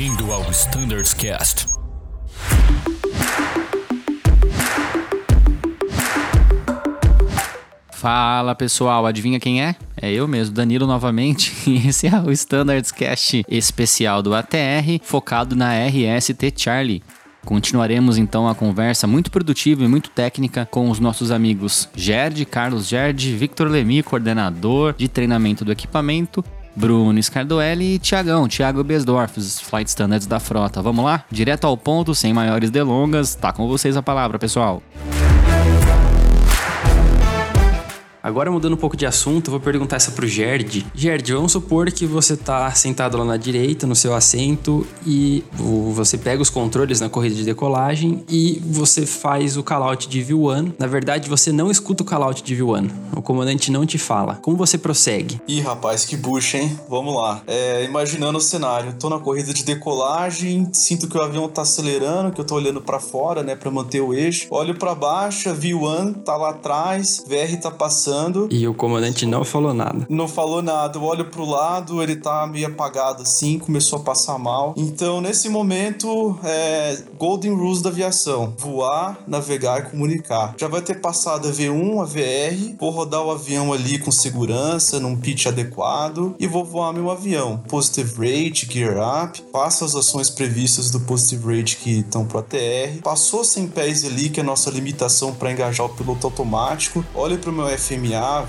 Bem-vindo ao Standards Cast. Fala pessoal, adivinha quem é? É eu mesmo, Danilo novamente, e esse é o Standards Cast especial do ATR, focado na RST Charlie. Continuaremos então a conversa muito produtiva e muito técnica com os nossos amigos Gerd, Carlos Gerd, Victor Lemi, coordenador de treinamento do equipamento, Bruno Scardoelli e Tiagão, Thiago Besdorf, os Flight Standards da frota. Vamos lá? Direto ao ponto, sem maiores delongas. Tá com vocês a palavra, pessoal. Agora mudando um pouco de assunto, eu vou perguntar essa pro Gerd. Gerd, vamos supor que você tá sentado lá na direita, no seu assento, e você pega os controles na corrida de decolagem e você faz o callout de V1. Na verdade, você não escuta o callout de V1. O comandante não te fala. Como você prossegue? Ih, rapaz, que bucha, hein? Vamos lá. É, imaginando o cenário. Tô na corrida de decolagem, sinto que o avião tá acelerando, que eu tô olhando para fora, né, para manter o eixo. Olho para baixo, a V1 tá lá atrás, VR tá passando passando. E o comandante não falou nada. Não falou nada. Eu olho pro lado, ele tá meio apagado assim, começou a passar mal. Então, nesse momento, é Golden Rules da aviação: voar, navegar e comunicar. Já vai ter passado a V1, a VR, vou rodar o avião ali com segurança, num pitch adequado e vou voar meu avião. Positive rate, gear up, faço as ações previstas do positive rate que estão pro ATR. Passou 100 pés ali, que é a nossa limitação para engajar o piloto automático. Olho pro meu FM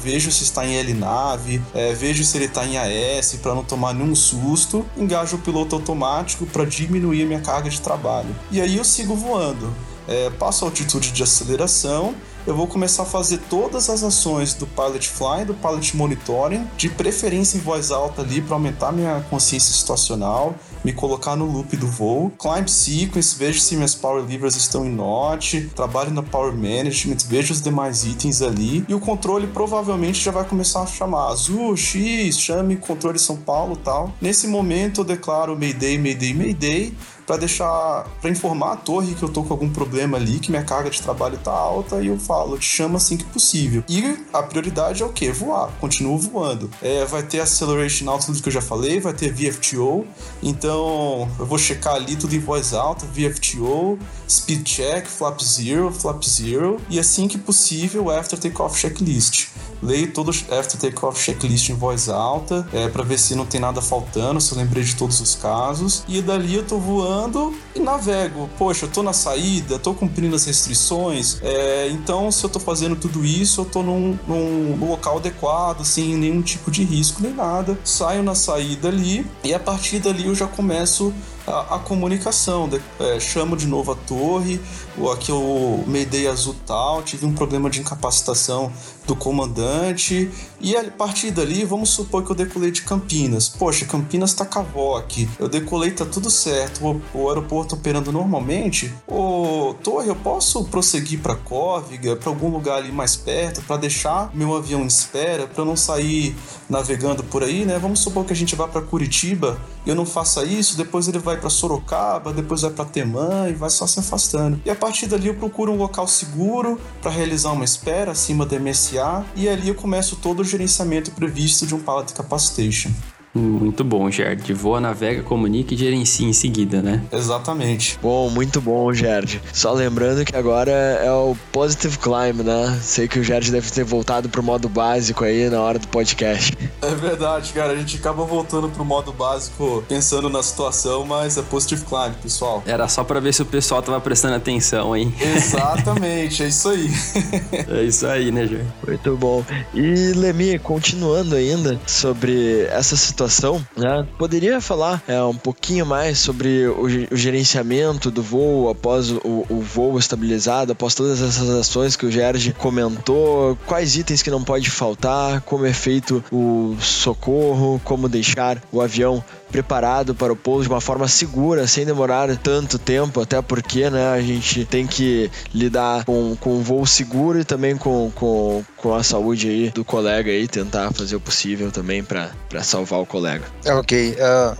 Vejo se está em L-Nave, é, vejo se ele está em AS para não tomar nenhum susto, engajo o piloto automático para diminuir a minha carga de trabalho. E aí eu sigo voando. É, passo a altitude de aceleração eu vou começar a fazer todas as ações do Pilot Fly, do Pilot Monitoring, de preferência em voz alta ali para aumentar minha consciência situacional, me colocar no loop do voo. Climb Sequence, vejo se minhas Power Levers estão em NOT, trabalho no Power Management, vejo os demais itens ali. E o controle provavelmente já vai começar a chamar Azul, X, chame controle São Paulo tal. Nesse momento eu declaro Mayday, Mayday, Mayday para deixar, para informar a torre que eu tô com algum problema ali, que minha carga de trabalho tá alta e eu falo, te chamo assim que possível. E a prioridade é o que? Voar, continuo voando. É, vai ter acceleration alta, tudo que eu já falei, vai ter VFTO, então eu vou checar ali tudo em voz alta, VFTO, speed check, flap zero, flap zero e assim que possível after takeoff checklist leio todo o after takeoff checklist em voz alta, é, para ver se não tem nada faltando, se eu lembrei de todos os casos. E dali eu tô voando e navego. Poxa, eu tô na saída, tô cumprindo as restrições. É, então, se eu tô fazendo tudo isso, eu tô num, num local adequado, sem nenhum tipo de risco nem nada. Saio na saída ali e a partir dali eu já começo a, a comunicação. De, é, chamo de novo a torre, o, aqui o Mayday azul tal, tive um problema de incapacitação do comandante. E a partir dali, vamos supor que eu decolei de Campinas. Poxa, Campinas tá cavoque. Eu decolei, tá tudo certo. O, o aeroporto operando normalmente. Ô, Torre, eu posso prosseguir para Córviga, para algum lugar ali mais perto, para deixar meu avião em espera, para não sair navegando por aí, né? Vamos supor que a gente vá para Curitiba eu não faça isso, depois ele vai para Sorocaba, depois vai para Temã e vai só se afastando. E a partir dali eu procuro um local seguro para realizar uma espera acima da MSA e ali eu começo todo o gerenciamento previsto de um Pallet Capacitation. Muito bom, Gerd. Voa, navega, comunica e gerencia em seguida, né? Exatamente. Bom, muito bom, Gerd. Só lembrando que agora é o Positive Climb, né? Sei que o Gerd deve ter voltado pro modo básico aí na hora do podcast. É verdade, cara. A gente acaba voltando pro modo básico pensando na situação, mas é Positive Climb, pessoal. Era só para ver se o pessoal tava prestando atenção, hein? Exatamente, é isso aí. é isso aí, né, Gerd? Muito bom. E, Lemi, continuando ainda sobre essa situação situação, né? Poderia falar é, um pouquinho mais sobre o, o gerenciamento do voo após o, o, voo estabilizado, após todas essas ações que o Gerge comentou, quais itens que não pode faltar, como é feito o socorro, como deixar o avião preparado para o pouso de uma forma segura, sem demorar tanto tempo, até porque né, a gente tem que lidar com, com um voo seguro e também com, com, com a saúde aí do colega aí, tentar fazer o possível também para salvar o colega. Ok, uh,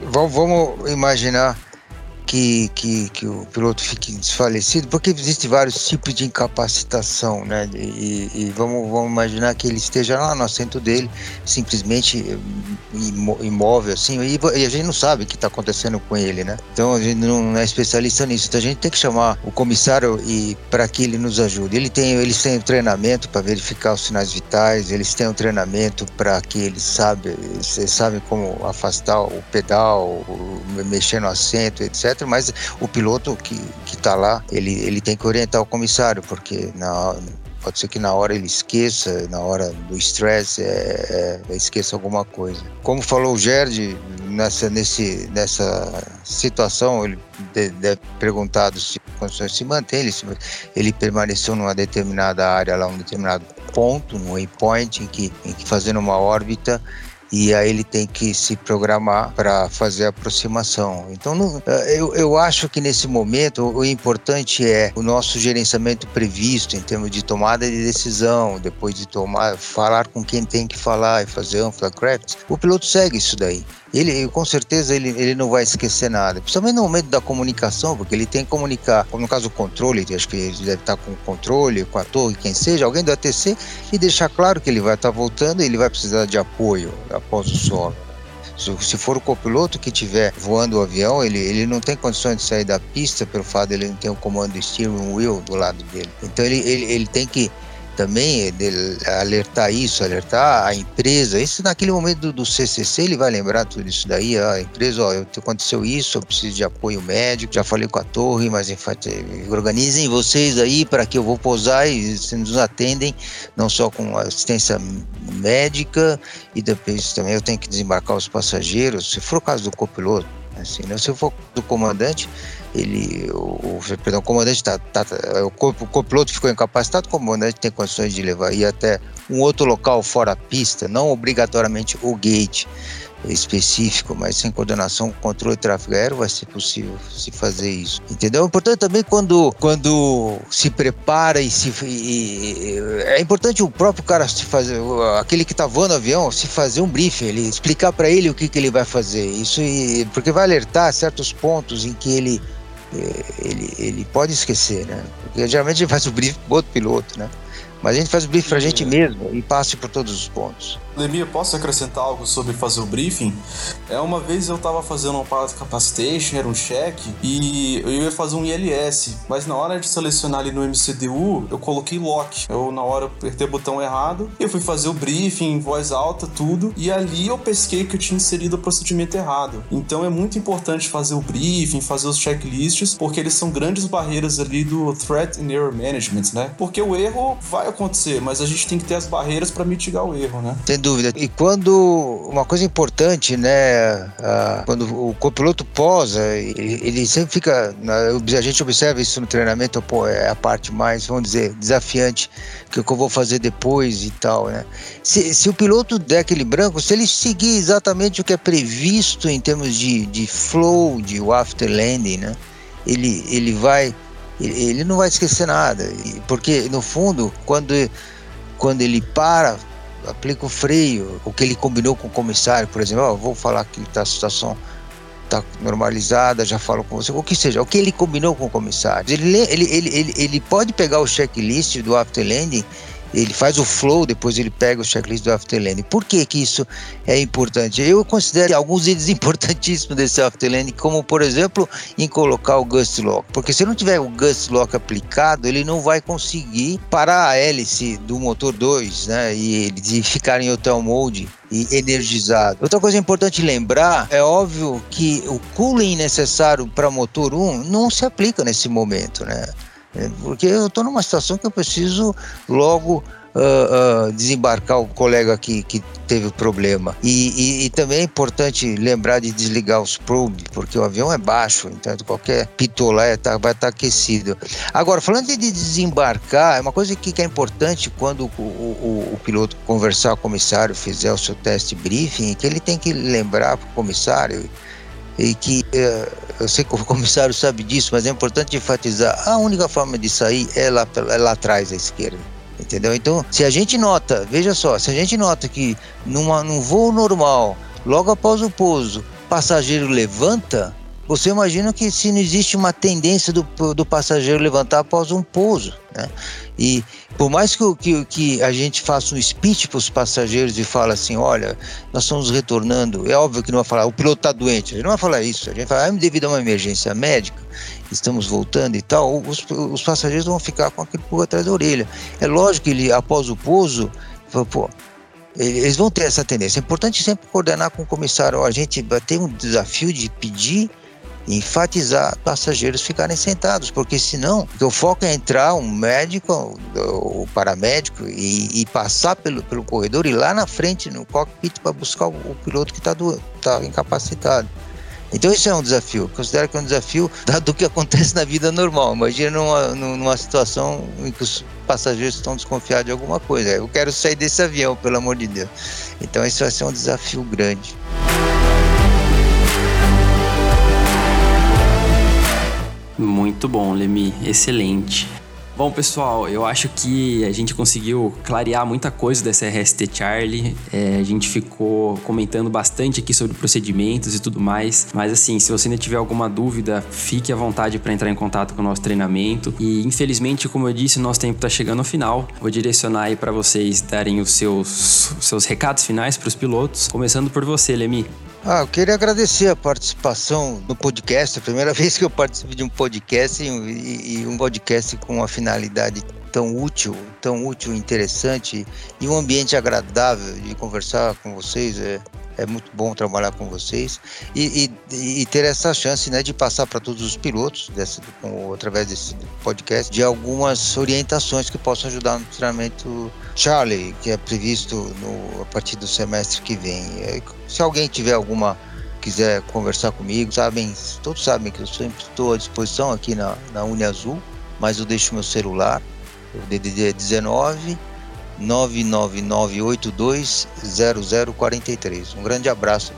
vamos imaginar que, que, que o piloto fique desfalecido, porque existem vários tipos de incapacitação, né? E, e vamos, vamos imaginar que ele esteja lá no assento dele, simplesmente imóvel, assim, e, e a gente não sabe o que está acontecendo com ele, né? Então a gente não é especialista nisso, então a gente tem que chamar o comissário e para que ele nos ajude. Ele tem, eles têm treinamento para verificar os sinais vitais, eles têm um treinamento para que eles sabem, eles sabem como afastar o pedal, mexer no assento, etc. Mas o piloto que está lá, ele, ele tem que orientar o comissário, porque na, pode ser que na hora ele esqueça, na hora do estresse, é, é, esqueça alguma coisa. Como falou o Gerd, nessa, nesse, nessa situação, ele deve de perguntado se condições se mantém, ele, ele permaneceu numa determinada área, lá um determinado ponto, no waypoint, em que, em que fazendo uma órbita, e aí ele tem que se programar para fazer a aproximação. Então, não, eh, eu, eu acho que nesse momento o importante é o nosso gerenciamento previsto em termos de tomada de decisão, depois de tomar, falar com quem tem que falar e fazer um craft. O piloto segue isso daí ele com certeza ele, ele não vai esquecer nada, principalmente no momento da comunicação, porque ele tem que comunicar, como no caso do controle, acho que ele deve estar com o controle, com a torre, quem seja, alguém do ATC, e deixar claro que ele vai estar voltando e ele vai precisar de apoio após o solo. Se for o copiloto que estiver voando o avião, ele, ele não tem condições de sair da pista pelo fato de ele não ter o comando steering wheel do lado dele. Então ele, ele, ele tem que também alertar isso, alertar a empresa. Isso naquele momento do, do, CCC ele vai lembrar tudo isso daí. A empresa, ó, aconteceu isso, eu preciso de apoio médico. Já falei com a torre, mas organizem vocês aí para que eu vou pousar e vocês nos atendem, não só com assistência médica e depois também eu tenho que desembarcar os passageiros. Se for o caso do copiloto, assim, né? se for do comandante ele, o, perdão, o comandante tá, tá, o, o copiloto ficou incapacitado, o comandante tem condições de levar ir até um outro local fora a pista, não obrigatoriamente o gate específico, mas sem coordenação controle de tráfego aéreo vai ser possível se fazer isso. Entendeu? É importante também quando, quando se prepara e se. E, é importante o próprio cara se fazer, aquele que está voando avião, se fazer um briefing, ele explicar para ele o que, que ele vai fazer. Isso porque vai alertar certos pontos em que ele ele, ele pode esquecer, né? Porque geralmente gente faz o briefing para outro piloto, né? Mas a gente faz o briefing para a gente mesmo e passe por todos os pontos. Lemia, posso acrescentar algo sobre fazer o briefing? É uma vez eu tava fazendo uma pilot capacitation, era um cheque, e eu ia fazer um ILS, mas na hora de selecionar ali no MCDU, eu coloquei lock. Eu na hora apertei o botão errado, eu fui fazer o briefing em voz alta, tudo, e ali eu pesquei que eu tinha inserido o procedimento errado. Então é muito importante fazer o briefing, fazer os checklists, porque eles são grandes barreiras ali do threat and error management, né? Porque o erro vai acontecer, mas a gente tem que ter as barreiras para mitigar o erro, né? dúvida. E quando uma coisa importante, né, quando o copiloto posa, ele, ele sempre fica, a gente observa isso no treinamento, pô, é a parte mais, vamos dizer, desafiante que eu vou fazer depois e tal, né? Se, se o piloto der aquele branco, se ele seguir exatamente o que é previsto em termos de, de flow, de after landing, né? Ele, ele vai, ele, não vai esquecer nada, porque no fundo, quando quando ele para aplica o freio, o que ele combinou com o comissário, por exemplo, oh, vou falar que tá, a situação está normalizada, já falo com você, o que seja, o que ele combinou com o comissário. Ele, ele, ele, ele, ele pode pegar o checklist do after landing ele faz o flow, depois ele pega o checklist do afterlanding. Por que que isso é importante? Eu considero alguns itens importantíssimos desse afterlanding, como por exemplo, em colocar o gust lock, porque se não tiver o gust lock aplicado, ele não vai conseguir parar a hélice do motor 2, né, e ele ficar em hotel mode e energizado. Outra coisa importante lembrar, é óbvio que o cooling necessário para motor 1 não se aplica nesse momento, né? É, porque eu estou numa situação que eu preciso logo uh, uh, desembarcar o colega que, que teve problema. E, e, e, também é importante lembrar de desligar os probes, porque o avião é baixo, então qualquer pitolé tá, vai estar tá aquecido. Agora, falando de desembarcar, é uma coisa que, que é importante quando o, o, o, piloto conversar com o comissário, fizer o seu teste briefing, que ele tem que lembrar para o comissário e que eh, eu sei que o comissário sabe disso, mas é importante enfatizar: a única forma de sair é lá, é lá atrás à esquerda. Entendeu? Então, se a gente nota, veja só, se a gente nota que numa, num voo normal, logo após o pouso, passageiro levanta, Você imagina que se não existe uma tendência do, do passageiro levantar após um pouso, né? E por mais que, que, que a gente faça um speech para os passageiros e fala assim, olha, nós estamos retornando, é óbvio que não vai falar, o piloto está doente, a gente não vai falar isso, a gente vai falar, ah, devido a uma emergência médica, estamos voltando e tal, os, os passageiros vão ficar com aquele pulga atrás da orelha. É lógico que ele, após o pouso, pô, eles vão ter essa tendência. É importante sempre coordenar com o comissário. A gente tem um desafio de pedir enfatizar passageiros ficarem sentados, porque senão o foco é entrar um médico, o paramédico e, e, passar pelo, pelo corredor e lá na frente no cockpit para buscar o, o piloto que está tá incapacitado. Então isso é um desafio. Considero que é um desafio dado o que acontece na vida normal. Imagina numa, numa situação em que os passageiros estão desconfiados de alguma coisa. Eu quero sair desse avião, pelo amor de Deus. Então isso vai ser um desafio grande. Muito bom, Lemi. Excelente. Bom, pessoal, eu acho que a gente conseguiu clarear muita coisa dessa RST Charlie. É, a gente ficou comentando bastante aqui sobre procedimentos e tudo mais. Mas assim, se você ainda tiver alguma dúvida, fique à vontade para entrar em contato com o nosso treinamento. E infelizmente, como eu disse, nosso tempo está chegando ao final. Vou direcionar aí para vocês darem os seus, os seus recados finais para os pilotos. Começando por você, Lemi. Ah, eu queria agradecer a participação no podcast. A primeira vez que eu participo de um podcast e, e um podcast com uma finalidade tão útil, tão útil, interessante e um ambiente agradável de conversar com vocês. É, é muito bom trabalhar com vocês e, e, e ter essa chance né, de passar para todos os pilotos, com, através desse podcast, de algumas orientações que possam ajudar no treinamento Charlie, que é previsto no, a partir do semestre que vem. É, se alguém tiver alguma quiser conversar comigo, sabem, todos sabem que eu sempre estou à disposição aqui na, na Uni Azul, mas eu deixo meu celular, o DDD 19 999820043. Um grande abraço.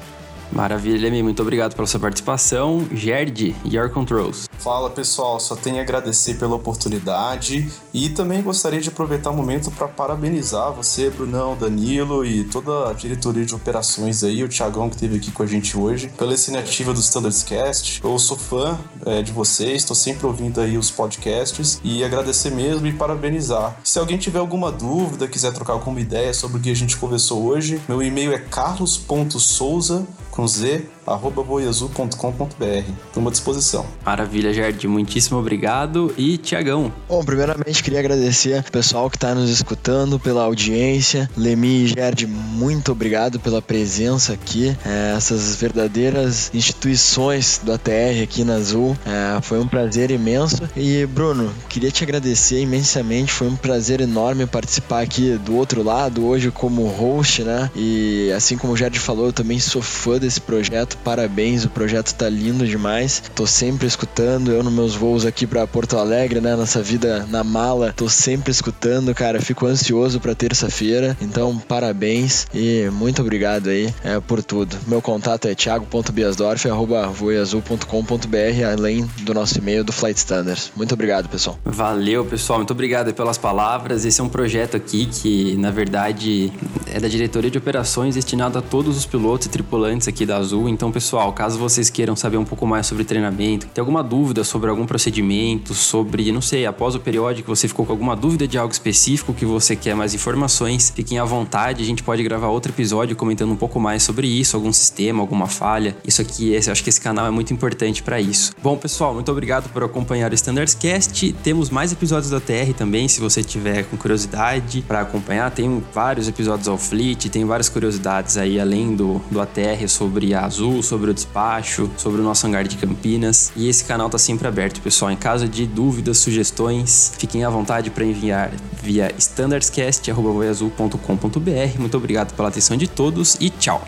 Maravilha, Lemi. Muito obrigado pela sua participação. Gerd, Your Controls. Fala pessoal, só tenho a agradecer pela oportunidade e também gostaria de aproveitar o momento para parabenizar você, Brunão, Danilo e toda a diretoria de operações aí, o Thiagão que esteve aqui com a gente hoje, pela iniciativa do Standards Cast. Eu sou fã é, de vocês, estou sempre ouvindo aí os podcasts e agradecer mesmo e parabenizar. Se alguém tiver alguma dúvida, quiser trocar alguma ideia sobre o que a gente conversou hoje, meu e-mail é carlos.souza com z arroba boiazul.com.br. Estou à disposição. Maravilha, Jardim. Muitíssimo obrigado. E Tiagão. Bom, primeiramente queria agradecer o pessoal que está nos escutando, pela audiência. Lemi e Gerd, muito obrigado pela presença aqui. É, essas verdadeiras instituições do ATR aqui na Azul. É, foi um prazer imenso. E, Bruno, queria te agradecer imensamente. Foi um prazer enorme participar aqui do outro lado, hoje como host, né? E assim como o Gerd falou, eu também sou fã desse projeto parabéns, o projeto tá lindo demais. Tô sempre escutando, eu nos meus voos aqui para Porto Alegre, né, nossa vida na mala, tô sempre escutando, cara, fico ansioso para terça-feira. Então, parabéns e muito obrigado aí é, por tudo. Meu contato é thiago.biasdorf@voiazul.com.br, além do nosso e-mail do Flight Standards. Muito obrigado, pessoal. Valeu, pessoal. Muito obrigado pelas palavras. Esse é um projeto aqui que, na verdade, é da diretoria de operações destinado a todos os pilotos e tripulantes aqui da Azul. Então, pessoal, caso vocês queiram saber um pouco mais sobre treinamento, tem alguma dúvida sobre algum procedimento, sobre, não sei, após o periódico você ficou com alguma dúvida de algo específico que você quer mais informações, fiquem à vontade, a gente pode gravar outro episódio comentando um pouco mais sobre isso, algum sistema, alguma falha. Isso aqui, esse, acho que esse canal é muito importante para isso. Bom, pessoal, muito obrigado por acompanhar o Standards Cast. Temos mais episódios da TR também, se você tiver com curiosidade para acompanhar. Tem vários episódios ao Fleet, tem várias curiosidades aí além do, do ATR sobre a Azul Azul, sobre o despacho, sobre o nosso hangar de Campinas. E esse canal tá sempre aberto, pessoal. Em caso de dúvidas, sugestões, fiquem à vontade para enviar via standardscast.com.br. Muito obrigado pela atenção de todos e tchau!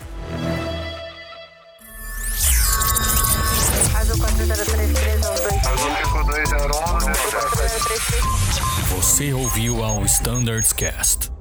Você ouviu ao Standards Cast.